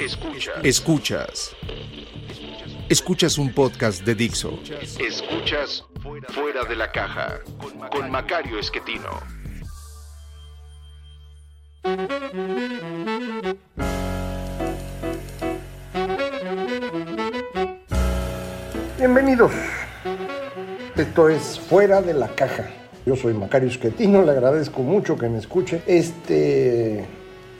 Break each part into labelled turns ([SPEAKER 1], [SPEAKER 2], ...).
[SPEAKER 1] Escuchas. Escuchas. Escuchas un podcast de Dixo.
[SPEAKER 2] Escuchas Fuera de la Caja con Macario Esquetino.
[SPEAKER 3] Bienvenidos. Esto es Fuera de la Caja. Yo soy Macario Esquetino, le agradezco mucho que me escuche. Este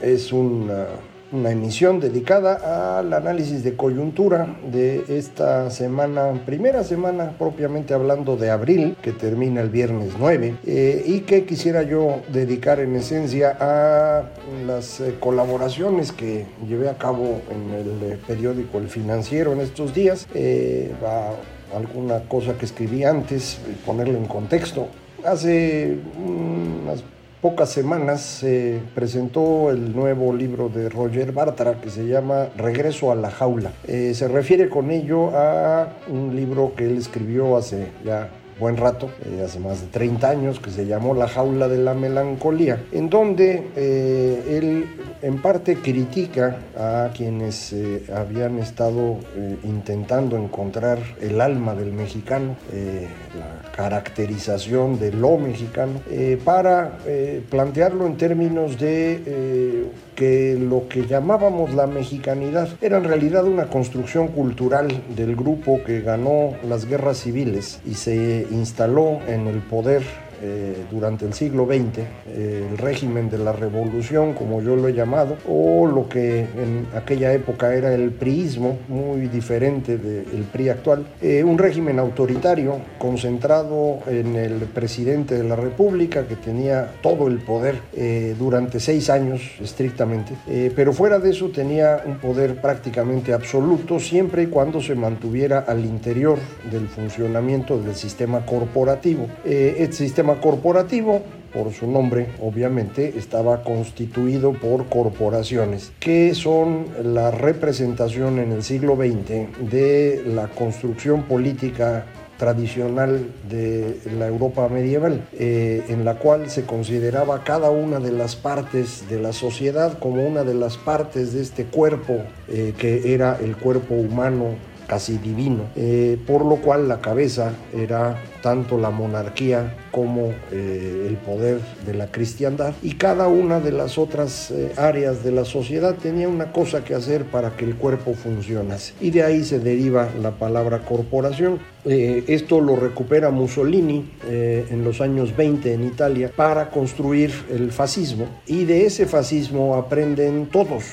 [SPEAKER 3] es una, una emisión dedicada al análisis de coyuntura de esta semana, primera semana propiamente hablando de abril, que termina el viernes 9, eh, y que quisiera yo dedicar en esencia a las eh, colaboraciones que llevé a cabo en el eh, periódico El Financiero en estos días. Alguna cosa que escribí antes, ponerlo en contexto. Hace unas pocas semanas se presentó el nuevo libro de Roger Bartra que se llama Regreso a la jaula. Eh, se refiere con ello a un libro que él escribió hace ya buen rato, eh, hace más de 30 años, que se llamó La jaula de la melancolía, en donde eh, él en parte critica a quienes eh, habían estado intentando encontrar el alma del mexicano, la caracterización de lo mexicano, para plantearlo en términos de que lo que llamábamos la mexicanidad era en realidad una construcción cultural del grupo que ganó las guerras civiles y se instaló en el poder eh, durante el siglo XX, eh, el régimen de la revolución, como yo lo he llamado, o lo que en aquella época era el priismo, muy diferente del PRI actual, eh, un régimen autoritario concentrado en el presidente de la República, que tenía todo el poder eh, durante seis años estrictamente, eh, pero fuera de eso tenía un poder prácticamente absoluto, siempre y cuando se mantuviera al interior del funcionamiento del sistema corporativo. Eh, el sistema corporativo, por su nombre, obviamente, estaba constituido por corporaciones, que son la representación en el siglo XX de la construcción política tradicional de la Europa medieval, eh, en la cual se consideraba cada una de las partes de la sociedad como una de las partes de este cuerpo eh, que era el cuerpo humano casi divino, eh, por lo cual la cabeza era tanto la monarquía como eh, el poder de la cristiandad. Y cada una de las otras eh, áreas de la sociedad tenía una cosa que hacer para que el cuerpo funcionase. Y de ahí se deriva la palabra corporación. Eh, esto lo recupera Mussolini eh, en los años 20 en Italia para construir el fascismo. Y de ese fascismo aprenden todos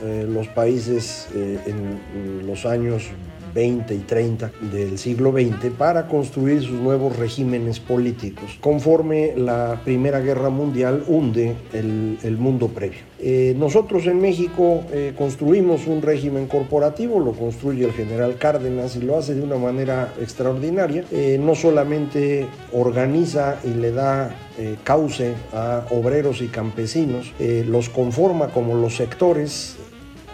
[SPEAKER 3] eh, los países eh, en los años 20 y 30 del siglo XX para construir sus nuevos regímenes políticos, conforme la Primera Guerra Mundial hunde el, el mundo previo. Eh, nosotros en México eh, construimos un régimen corporativo, lo construye el general Cárdenas y lo hace de una manera extraordinaria. Eh, no solamente organiza y le da eh, cauce a obreros y campesinos, eh, los conforma como los sectores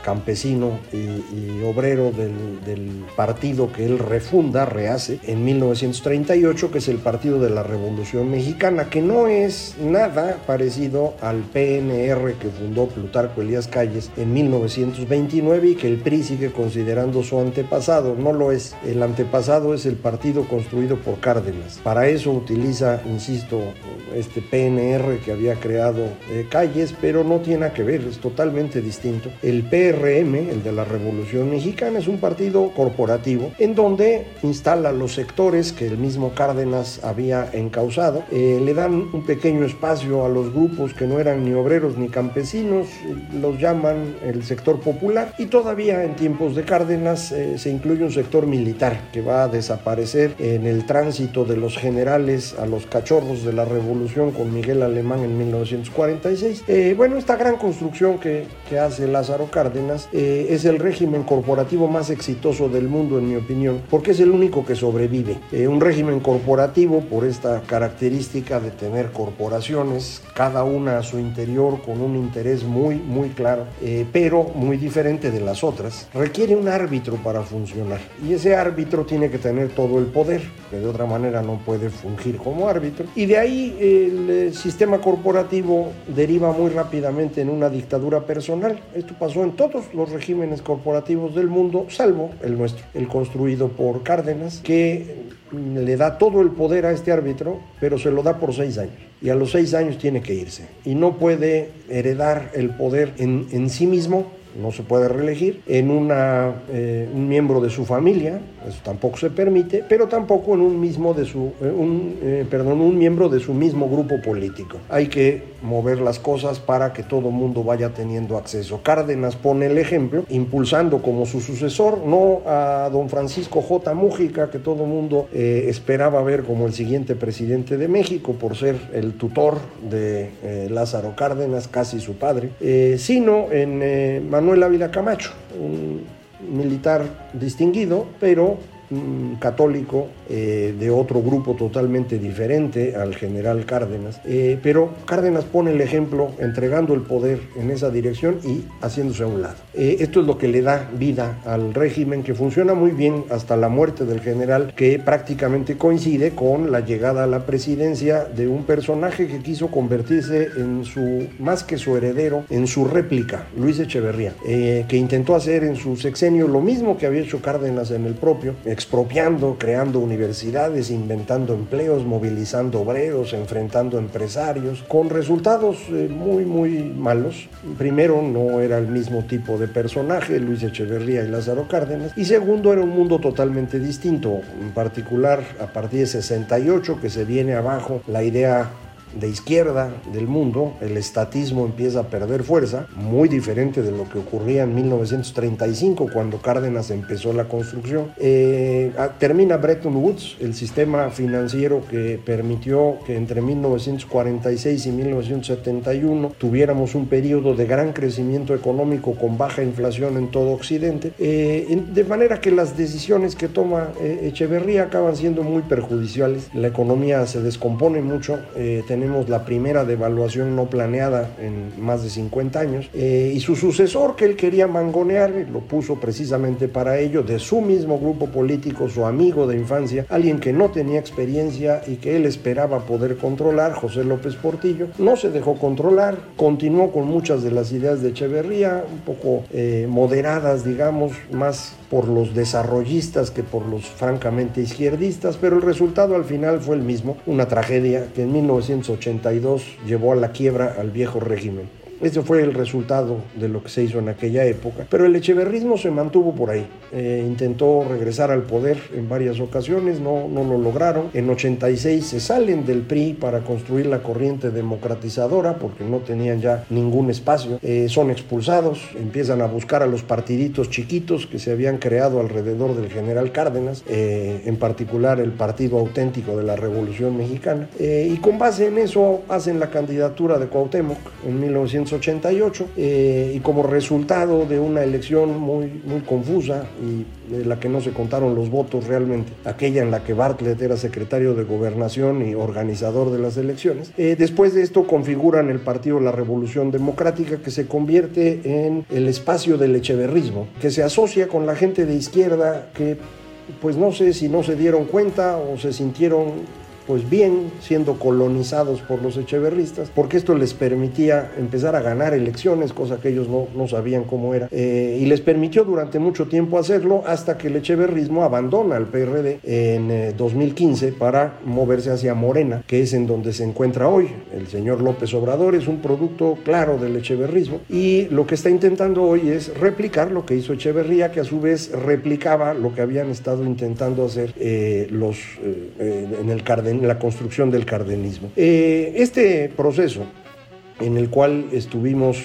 [SPEAKER 3] campesino y, obrero del, del, partido que él refunda, rehace, en 1938, que es el Partido de la Revolución Mexicana, que no es nada parecido al PNR que fundó Plutarco Elías Calles en 1929 y que el PRI sigue considerando su antepasado. No lo es. El antepasado es el partido construido por Cárdenas. Para eso utiliza, insisto, este PNR que había creado eh, Calles, pero no tiene que ver, es totalmente distinto. El PRD PRM, el de la Revolución Mexicana, es un partido corporativo en donde instala los sectores que el mismo Cárdenas había encausado, eh, le dan un pequeño espacio a los grupos que no eran ni obreros ni campesinos, los llaman el sector popular y todavía en tiempos de Cárdenas eh, se incluye un sector militar que va a desaparecer en el tránsito de los generales a los cachorros de la revolución con Miguel Alemán en 1946. Eh, bueno, esta gran construcción que, que hace Lázaro Cárdenas eh, es el régimen corporativo más exitoso del mundo, en mi opinión, porque es el único que sobrevive. Eh, un régimen corporativo, por esta característica de tener corporaciones, cada una a su interior con un interés muy, muy claro, pero muy diferente de las otras, requiere un árbitro para funcionar. Y ese árbitro tiene que tener todo el poder, que de otra manera no puede fungir como árbitro. Y de ahí el sistema corporativo deriva muy rápidamente en una dictadura personal. Esto pasó en todos los regímenes corporativos del mundo, salvo el nuestro, el construido por Cárdenas, que le da todo el poder a este árbitro, pero se lo da por seis años. Y a los seis años tiene que irse. Y no puede heredar el poder en, en sí mismo no se puede reelegir, en eh, un miembro de su familia, eso tampoco se permite, pero tampoco en un mismo de su, eh, un, eh, un miembro de su mismo grupo político. Hay que mover las cosas para que todo mundo vaya teniendo acceso. Cárdenas pone el ejemplo, impulsando como su sucesor, no a don Francisco J. Mújica, que todo mundo esperaba ver como el siguiente presidente de México por ser el tutor de Lázaro Cárdenas, casi su padre, sino en Manuel Ávila Camacho, un militar distinguido, pero católico eh, de otro grupo totalmente diferente al general Cárdenas, eh, pero Cárdenas pone el ejemplo entregando el poder en esa dirección y haciéndose a un lado. Eh, esto es lo que le da vida al régimen que funciona muy bien hasta la muerte del general que prácticamente coincide con la llegada a la presidencia de un personaje que quiso convertirse en su, más que su heredero, en su réplica, Luis Echeverría, que intentó hacer en su sexenio lo mismo que había hecho Cárdenas en el propio, expropiando, creando universidades, inventando empleos, movilizando obreros, enfrentando empresarios, con resultados eh, muy, muy malos. Primero, no era el mismo tipo de personaje, Luis Echeverría y Lázaro Cárdenas, y segundo, era un mundo totalmente distinto, en particular a partir de 68 que se viene abajo la idea de izquierda del mundo, el estatismo empieza a perder fuerza, muy diferente de lo que ocurría en 1935 cuando Cárdenas empezó la construcción. Eh, termina Bretton Woods, el sistema financiero que permitió que entre 1946 y 1971 tuviéramos un periodo de gran crecimiento económico con baja inflación en todo Occidente, eh, de manera que las decisiones que toma eh, Echeverría acaban siendo muy perjudiciales. La economía se descompone mucho, tenemos la primera devaluación no planeada en más de 50 años, eh, y su sucesor que él quería mangonear, lo puso precisamente para ello, de su mismo grupo político, su amigo de infancia, alguien que no tenía experiencia y que él esperaba poder controlar, José López Portillo, no se dejó controlar, continuó con muchas de las ideas de Echeverría, un poco eh, moderadas, digamos, más por los desarrollistas que por los francamente izquierdistas, pero el resultado al final fue el mismo, una tragedia que en 1982 llevó a la quiebra al viejo régimen. Ese fue el resultado de lo que se hizo en aquella época. Pero el echeverrismo se mantuvo por ahí. Eh, intentó regresar al poder en varias ocasiones, no, no lo lograron. En 86 se salen del PRI para construir la corriente democratizadora porque no tenían ya ningún espacio. Eh, son expulsados, empiezan a buscar a los partiditos chiquitos que se habían creado alrededor del general Cárdenas, eh, en particular el Partido Auténtico de la Revolución Mexicana. y con base en eso hacen la candidatura de Cuauhtémoc en 1980 88 eh, y como resultado de una elección muy, muy confusa y de la que no se contaron los votos realmente, aquella en la que Bartlett era secretario de gobernación y organizador de las elecciones. Eh, después de esto configuran el partido La Revolución Democrática que se convierte en el espacio del echeverrismo, que se asocia con la gente de izquierda que pues no sé si no se dieron cuenta o se sintieron pues bien siendo colonizados por los echeverristas, porque esto les permitía empezar a ganar elecciones, cosa que ellos no, no sabían cómo era, eh, y les permitió durante mucho tiempo hacerlo hasta que el echeverrismo abandona al PRD en 2015 eh, para moverse hacia Morena, que es en donde se encuentra hoy. El señor López Obrador es un producto claro del echeverrismo y lo que está intentando hoy es replicar lo que hizo Echeverría, que a su vez replicaba lo que habían estado intentando hacer eh, los, en, el en la construcción del cardenismo. este proceso en el cual estuvimos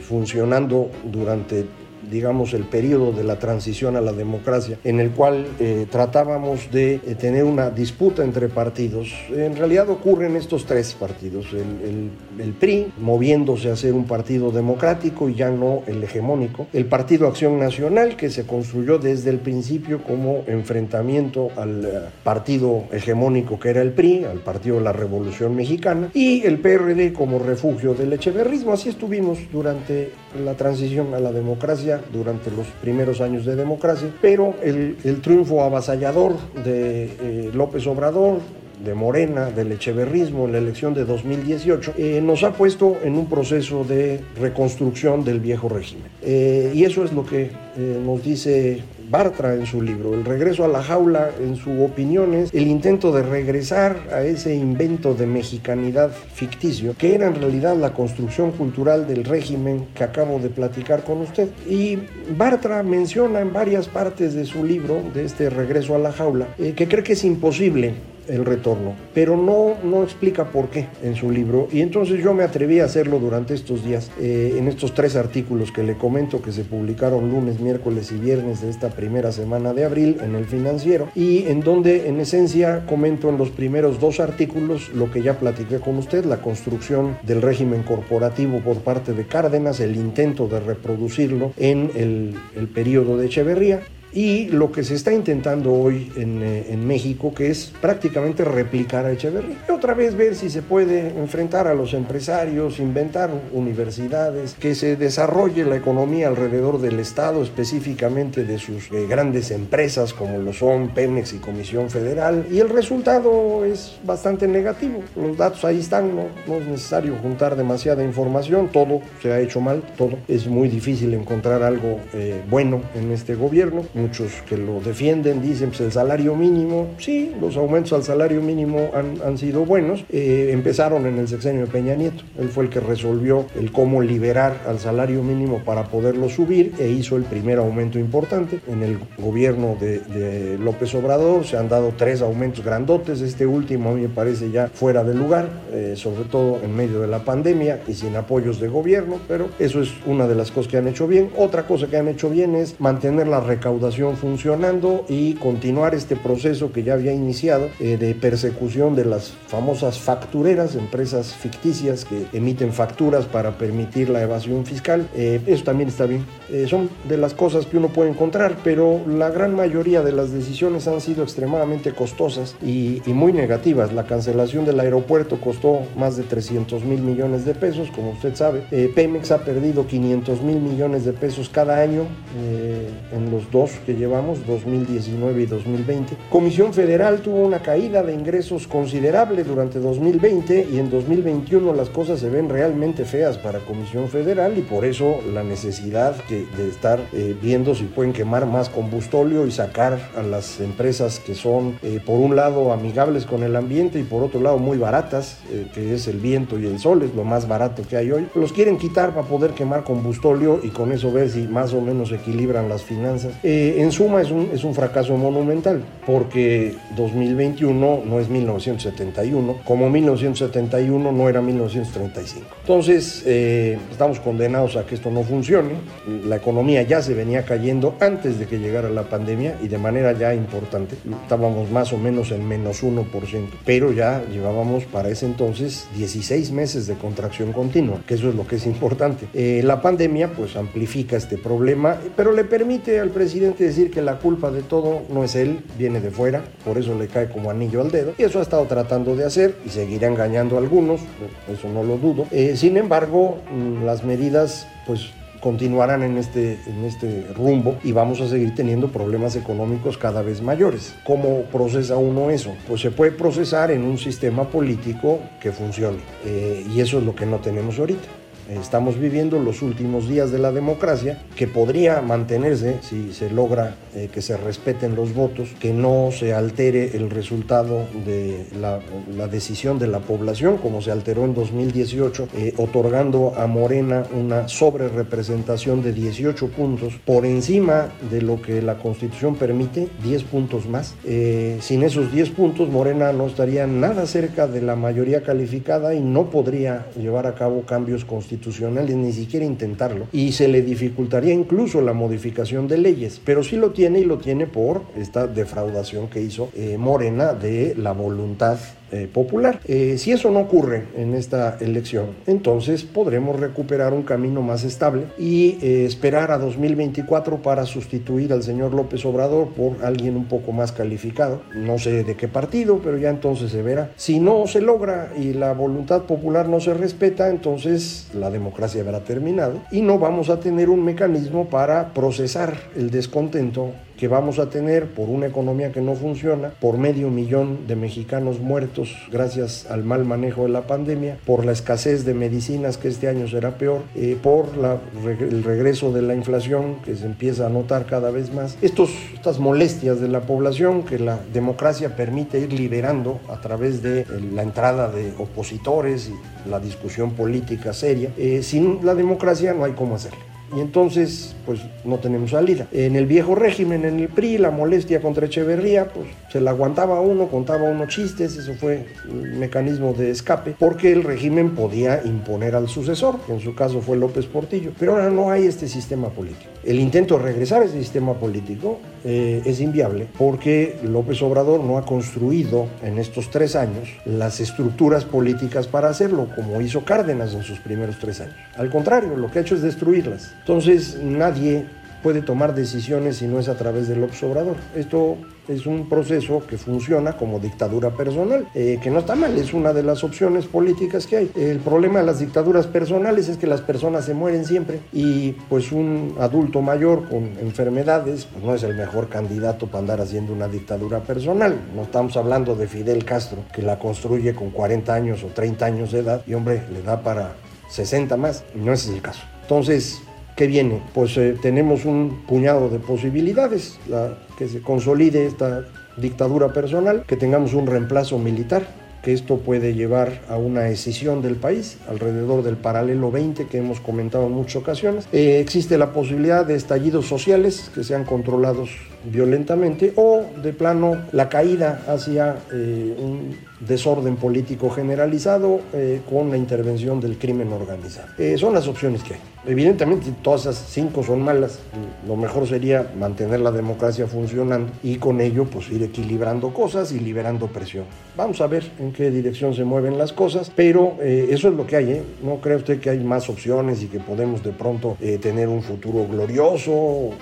[SPEAKER 3] funcionando durante digamos, el periodo de la transición a la democracia, en el cual eh, tratábamos de eh, tener una disputa entre partidos. En realidad ocurren estos tres partidos, el, el, PRI moviéndose a ser un partido democrático y ya no el hegemónico, el Partido Acción Nacional que se construyó desde el principio como enfrentamiento al eh, partido hegemónico que era el PRI, al Partido de la Revolución Mexicana, y el PRD como refugio del echeverrismo. Así estuvimos durante la transición a la democracia durante los primeros años de democracia, pero el, triunfo avasallador de eh, López Obrador, de Morena, del echeverrismo en la elección de 2018, eh, nos ha puesto en un proceso de reconstrucción del viejo régimen. Eh, y eso es lo que nos dice Bartra en su libro. El regreso a la jaula, en su opinión, es el intento de regresar a ese invento de mexicanidad ficticio, que era en realidad la construcción cultural del régimen que acabo de platicar con usted. Y Bartra menciona en varias partes de su libro, de este regreso a la jaula, eh, que cree que es imposible el retorno, pero no, no explica por qué en su libro. Y entonces yo me atreví a hacerlo durante estos días, eh, en estos tres artículos que le comento que se publicaron lunes, miércoles y viernes de esta primera semana de abril en el financiero, y en donde en esencia comento en los primeros dos artículos lo que ya platiqué con usted, la construcción del régimen corporativo por parte de Cárdenas, el intento de reproducirlo en el, el periodo de Echeverría y lo que se está intentando hoy en, eh, en, México, que es prácticamente replicar a Echeverría. Y otra vez ver si se puede enfrentar a los empresarios, inventar universidades, que se desarrolle la economía alrededor del Estado, específicamente de sus eh, grandes empresas como lo son Pemex y Comisión Federal. Y el resultado es bastante negativo. Los datos ahí están, no, no es necesario juntar demasiada información, todo se ha hecho mal, todo. Es muy difícil encontrar algo eh, bueno en este gobierno muchos que lo defienden dicen pues el salario mínimo, sí, los aumentos al salario mínimo han, han sido buenos, eh, empezaron en el sexenio de Peña Nieto, él fue el que resolvió el cómo liberar al salario mínimo para poderlo subir e hizo el primer aumento importante. En el gobierno de, de López Obrador se han dado tres aumentos grandotes, este último a mí me parece ya fuera de lugar, eh, sobre todo en medio de la pandemia y sin apoyos de gobierno, pero eso es una de las cosas que han hecho bien. Otra cosa que han hecho bien es mantener la recaudación funcionando y continuar este proceso que ya había iniciado eh, de persecución de las famosas factureras, empresas ficticias que emiten facturas para permitir la evasión fiscal. Eh, eso también está bien. Eh, son de las cosas que uno puede encontrar, pero la gran mayoría de las decisiones han sido extremadamente costosas y, y muy negativas. La cancelación del aeropuerto costó más de 300 mil millones de pesos, como usted sabe. Pemex ha perdido 500 mil millones de pesos cada año en los dos que llevamos, 2019 y 2020. Comisión Federal tuvo una caída de ingresos considerable durante 2020 y en 2021 las cosas se ven realmente feas para Comisión Federal y por eso la necesidad de estar eh, viendo si pueden quemar más combustóleo y sacar a las empresas que son eh, por un lado amigables con el ambiente y por otro lado muy baratas, eh, que es el viento y el sol, es lo más barato que hay hoy. Los quieren quitar para poder quemar combustóleo y con eso ver si más o menos equilibran las finanzas en suma es un, es un fracaso monumental, porque 2021 no es 1971, como 1971 no era 1935. Entonces, eh, estamos condenados a que esto no funcione. La economía ya se venía cayendo antes de que llegara la pandemia y de manera ya importante. Estábamos más o menos en menos 1%, pero ya llevábamos para ese entonces 16 meses de contracción continua, que eso es lo que es importante. Eh, la pandemia pues amplifica este problema, pero le permite al presidente decir que la culpa de todo no es él, viene de fuera, por eso le cae como anillo al dedo. Y eso ha estado tratando de hacer y seguirá engañando a algunos, eso no lo dudo. Eh, sin embargo, mm, las medidas pues continuarán en este, en este rumbo y vamos a seguir teniendo problemas económicos cada vez mayores. ¿Cómo procesa uno eso? Pues se puede procesar en un sistema político que funcione eh, y eso es lo que no tenemos ahorita. Estamos viviendo los últimos días de la democracia, que podría mantenerse si se logra eh, que se respeten los votos, que no se altere el resultado de la, decisión de la población, como se alteró en 2018, eh, otorgando a Morena una sobre representación de 18 puntos por encima de lo que la Constitución permite, 10 puntos más. Eh, sin esos 10 puntos, Morena no estaría nada cerca de la mayoría calificada y no podría llevar a cabo cambios constitucionales ni siquiera intentarlo, y se le dificultaría incluso la modificación de leyes, pero sí lo tiene y lo tiene por esta defraudación que hizo eh, Morena de la voluntad eh, popular. Eh, si eso no ocurre en esta elección, entonces podremos recuperar un camino más estable y eh, esperar a 2024 para sustituir al señor López Obrador por alguien un poco más calificado. No sé de qué partido, pero ya entonces se verá. Si no se logra y la voluntad popular no se respeta, entonces la democracia habrá terminado y no vamos a tener un mecanismo para procesar el descontento que vamos a tener por una economía que no funciona, por medio millón de mexicanos muertos gracias al mal manejo de la pandemia, por la escasez de medicinas que este año será peor, eh, por el regreso de la inflación que se empieza a notar cada vez más. Estas molestias de la población que la democracia permite ir liberando a través de la entrada de opositores y la discusión política seria, eh, sin la democracia no hay cómo hacerlo y entonces pues no tenemos salida. En el viejo régimen, en el PRI, la molestia contra Echeverría, pues se la aguantaba uno, contaba unos chistes, eso fue un mecanismo de escape, porque el régimen podía imponer al sucesor, que en su caso fue López Portillo. Pero ahora no hay este sistema político. El intento de regresar a ese sistema político eh, es inviable porque López Obrador no ha construido en estos tres años las estructuras políticas para hacerlo, como hizo Cárdenas en sus primeros tres años. Al contrario, lo que ha hecho es destruirlas. Entonces nadie puede tomar decisiones si no es a través del Obrador. Esto es un proceso que funciona como dictadura personal, eh, que no está mal, es una de las opciones políticas que hay. El problema de las dictaduras personales es que las personas se mueren siempre y pues un adulto mayor con enfermedades pues no es el mejor candidato para andar haciendo una dictadura personal. No estamos hablando de Fidel Castro, que la construye con 40 años o 30 años de edad y hombre, le da para 60 más, y no ese es el caso. Entonces, ¿Qué viene? Pues eh, tenemos un puñado de posibilidades, que se consolide esta dictadura personal, que tengamos un reemplazo militar, que esto puede llevar a una escisión del país alrededor del paralelo 20 que hemos comentado en muchas ocasiones. Eh, existe la posibilidad de estallidos sociales que sean controlados violentamente o de plano la caída hacia eh, un desorden político generalizado eh, con la intervención del crimen organizado. Eh, son las opciones que hay. Evidentemente todas esas cinco son malas. Lo mejor sería mantener la democracia funcionando y con ello pues ir equilibrando cosas y liberando presión. Vamos a ver en qué dirección se mueven las cosas, pero eso es lo que hay. No cree usted que hay más opciones y que podemos de pronto tener un futuro glorioso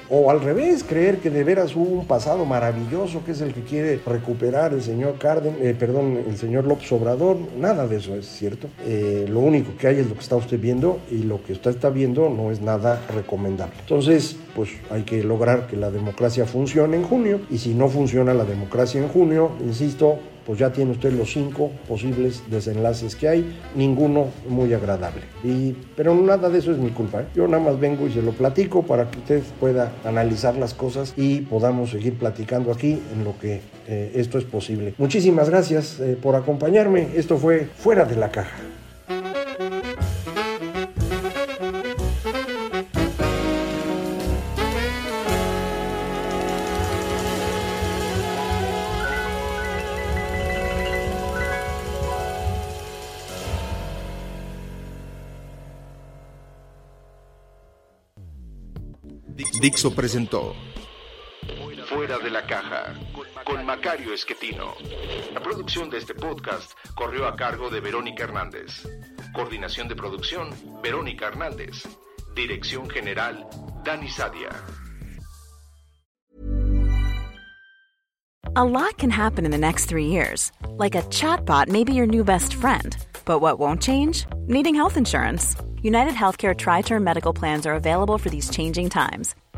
[SPEAKER 3] o al revés, creer que de veras hubo un pasado maravilloso que es el que quiere recuperar el señor Carden, eh, perdón, el señor López Obrador. Nada de eso es cierto. Eh, lo único que hay es lo que está usted viendo y lo que usted está viendo no es nada recomendable. Entonces, pues hay que lograr que la democracia funcione en junio y si no funciona la democracia en junio, insisto, pues ya tiene usted los cinco posibles desenlaces que hay, ninguno muy agradable. Y, pero nada de eso es mi culpa. ¿eh? Yo nada más vengo y se lo platico para que usted pueda analizar las cosas y podamos seguir platicando aquí en lo que eh, esto es posible. Muchísimas gracias eh, por acompañarme. Esto fue Fuera de la Caja.
[SPEAKER 1] Dixo presentó
[SPEAKER 2] Fuera de la caja con Macario Esquetino. La producción de este podcast corrió a cargo de Verónica Hernández. Coordinación de producción, Verónica Hernández. Dirección General, Dani Sadia.
[SPEAKER 4] A lot can happen in the next three years. Like a chatbot may be your new best friend. But what won't change? Needing health insurance. United Healthcare Tri Term Medical Plans are available for these changing times.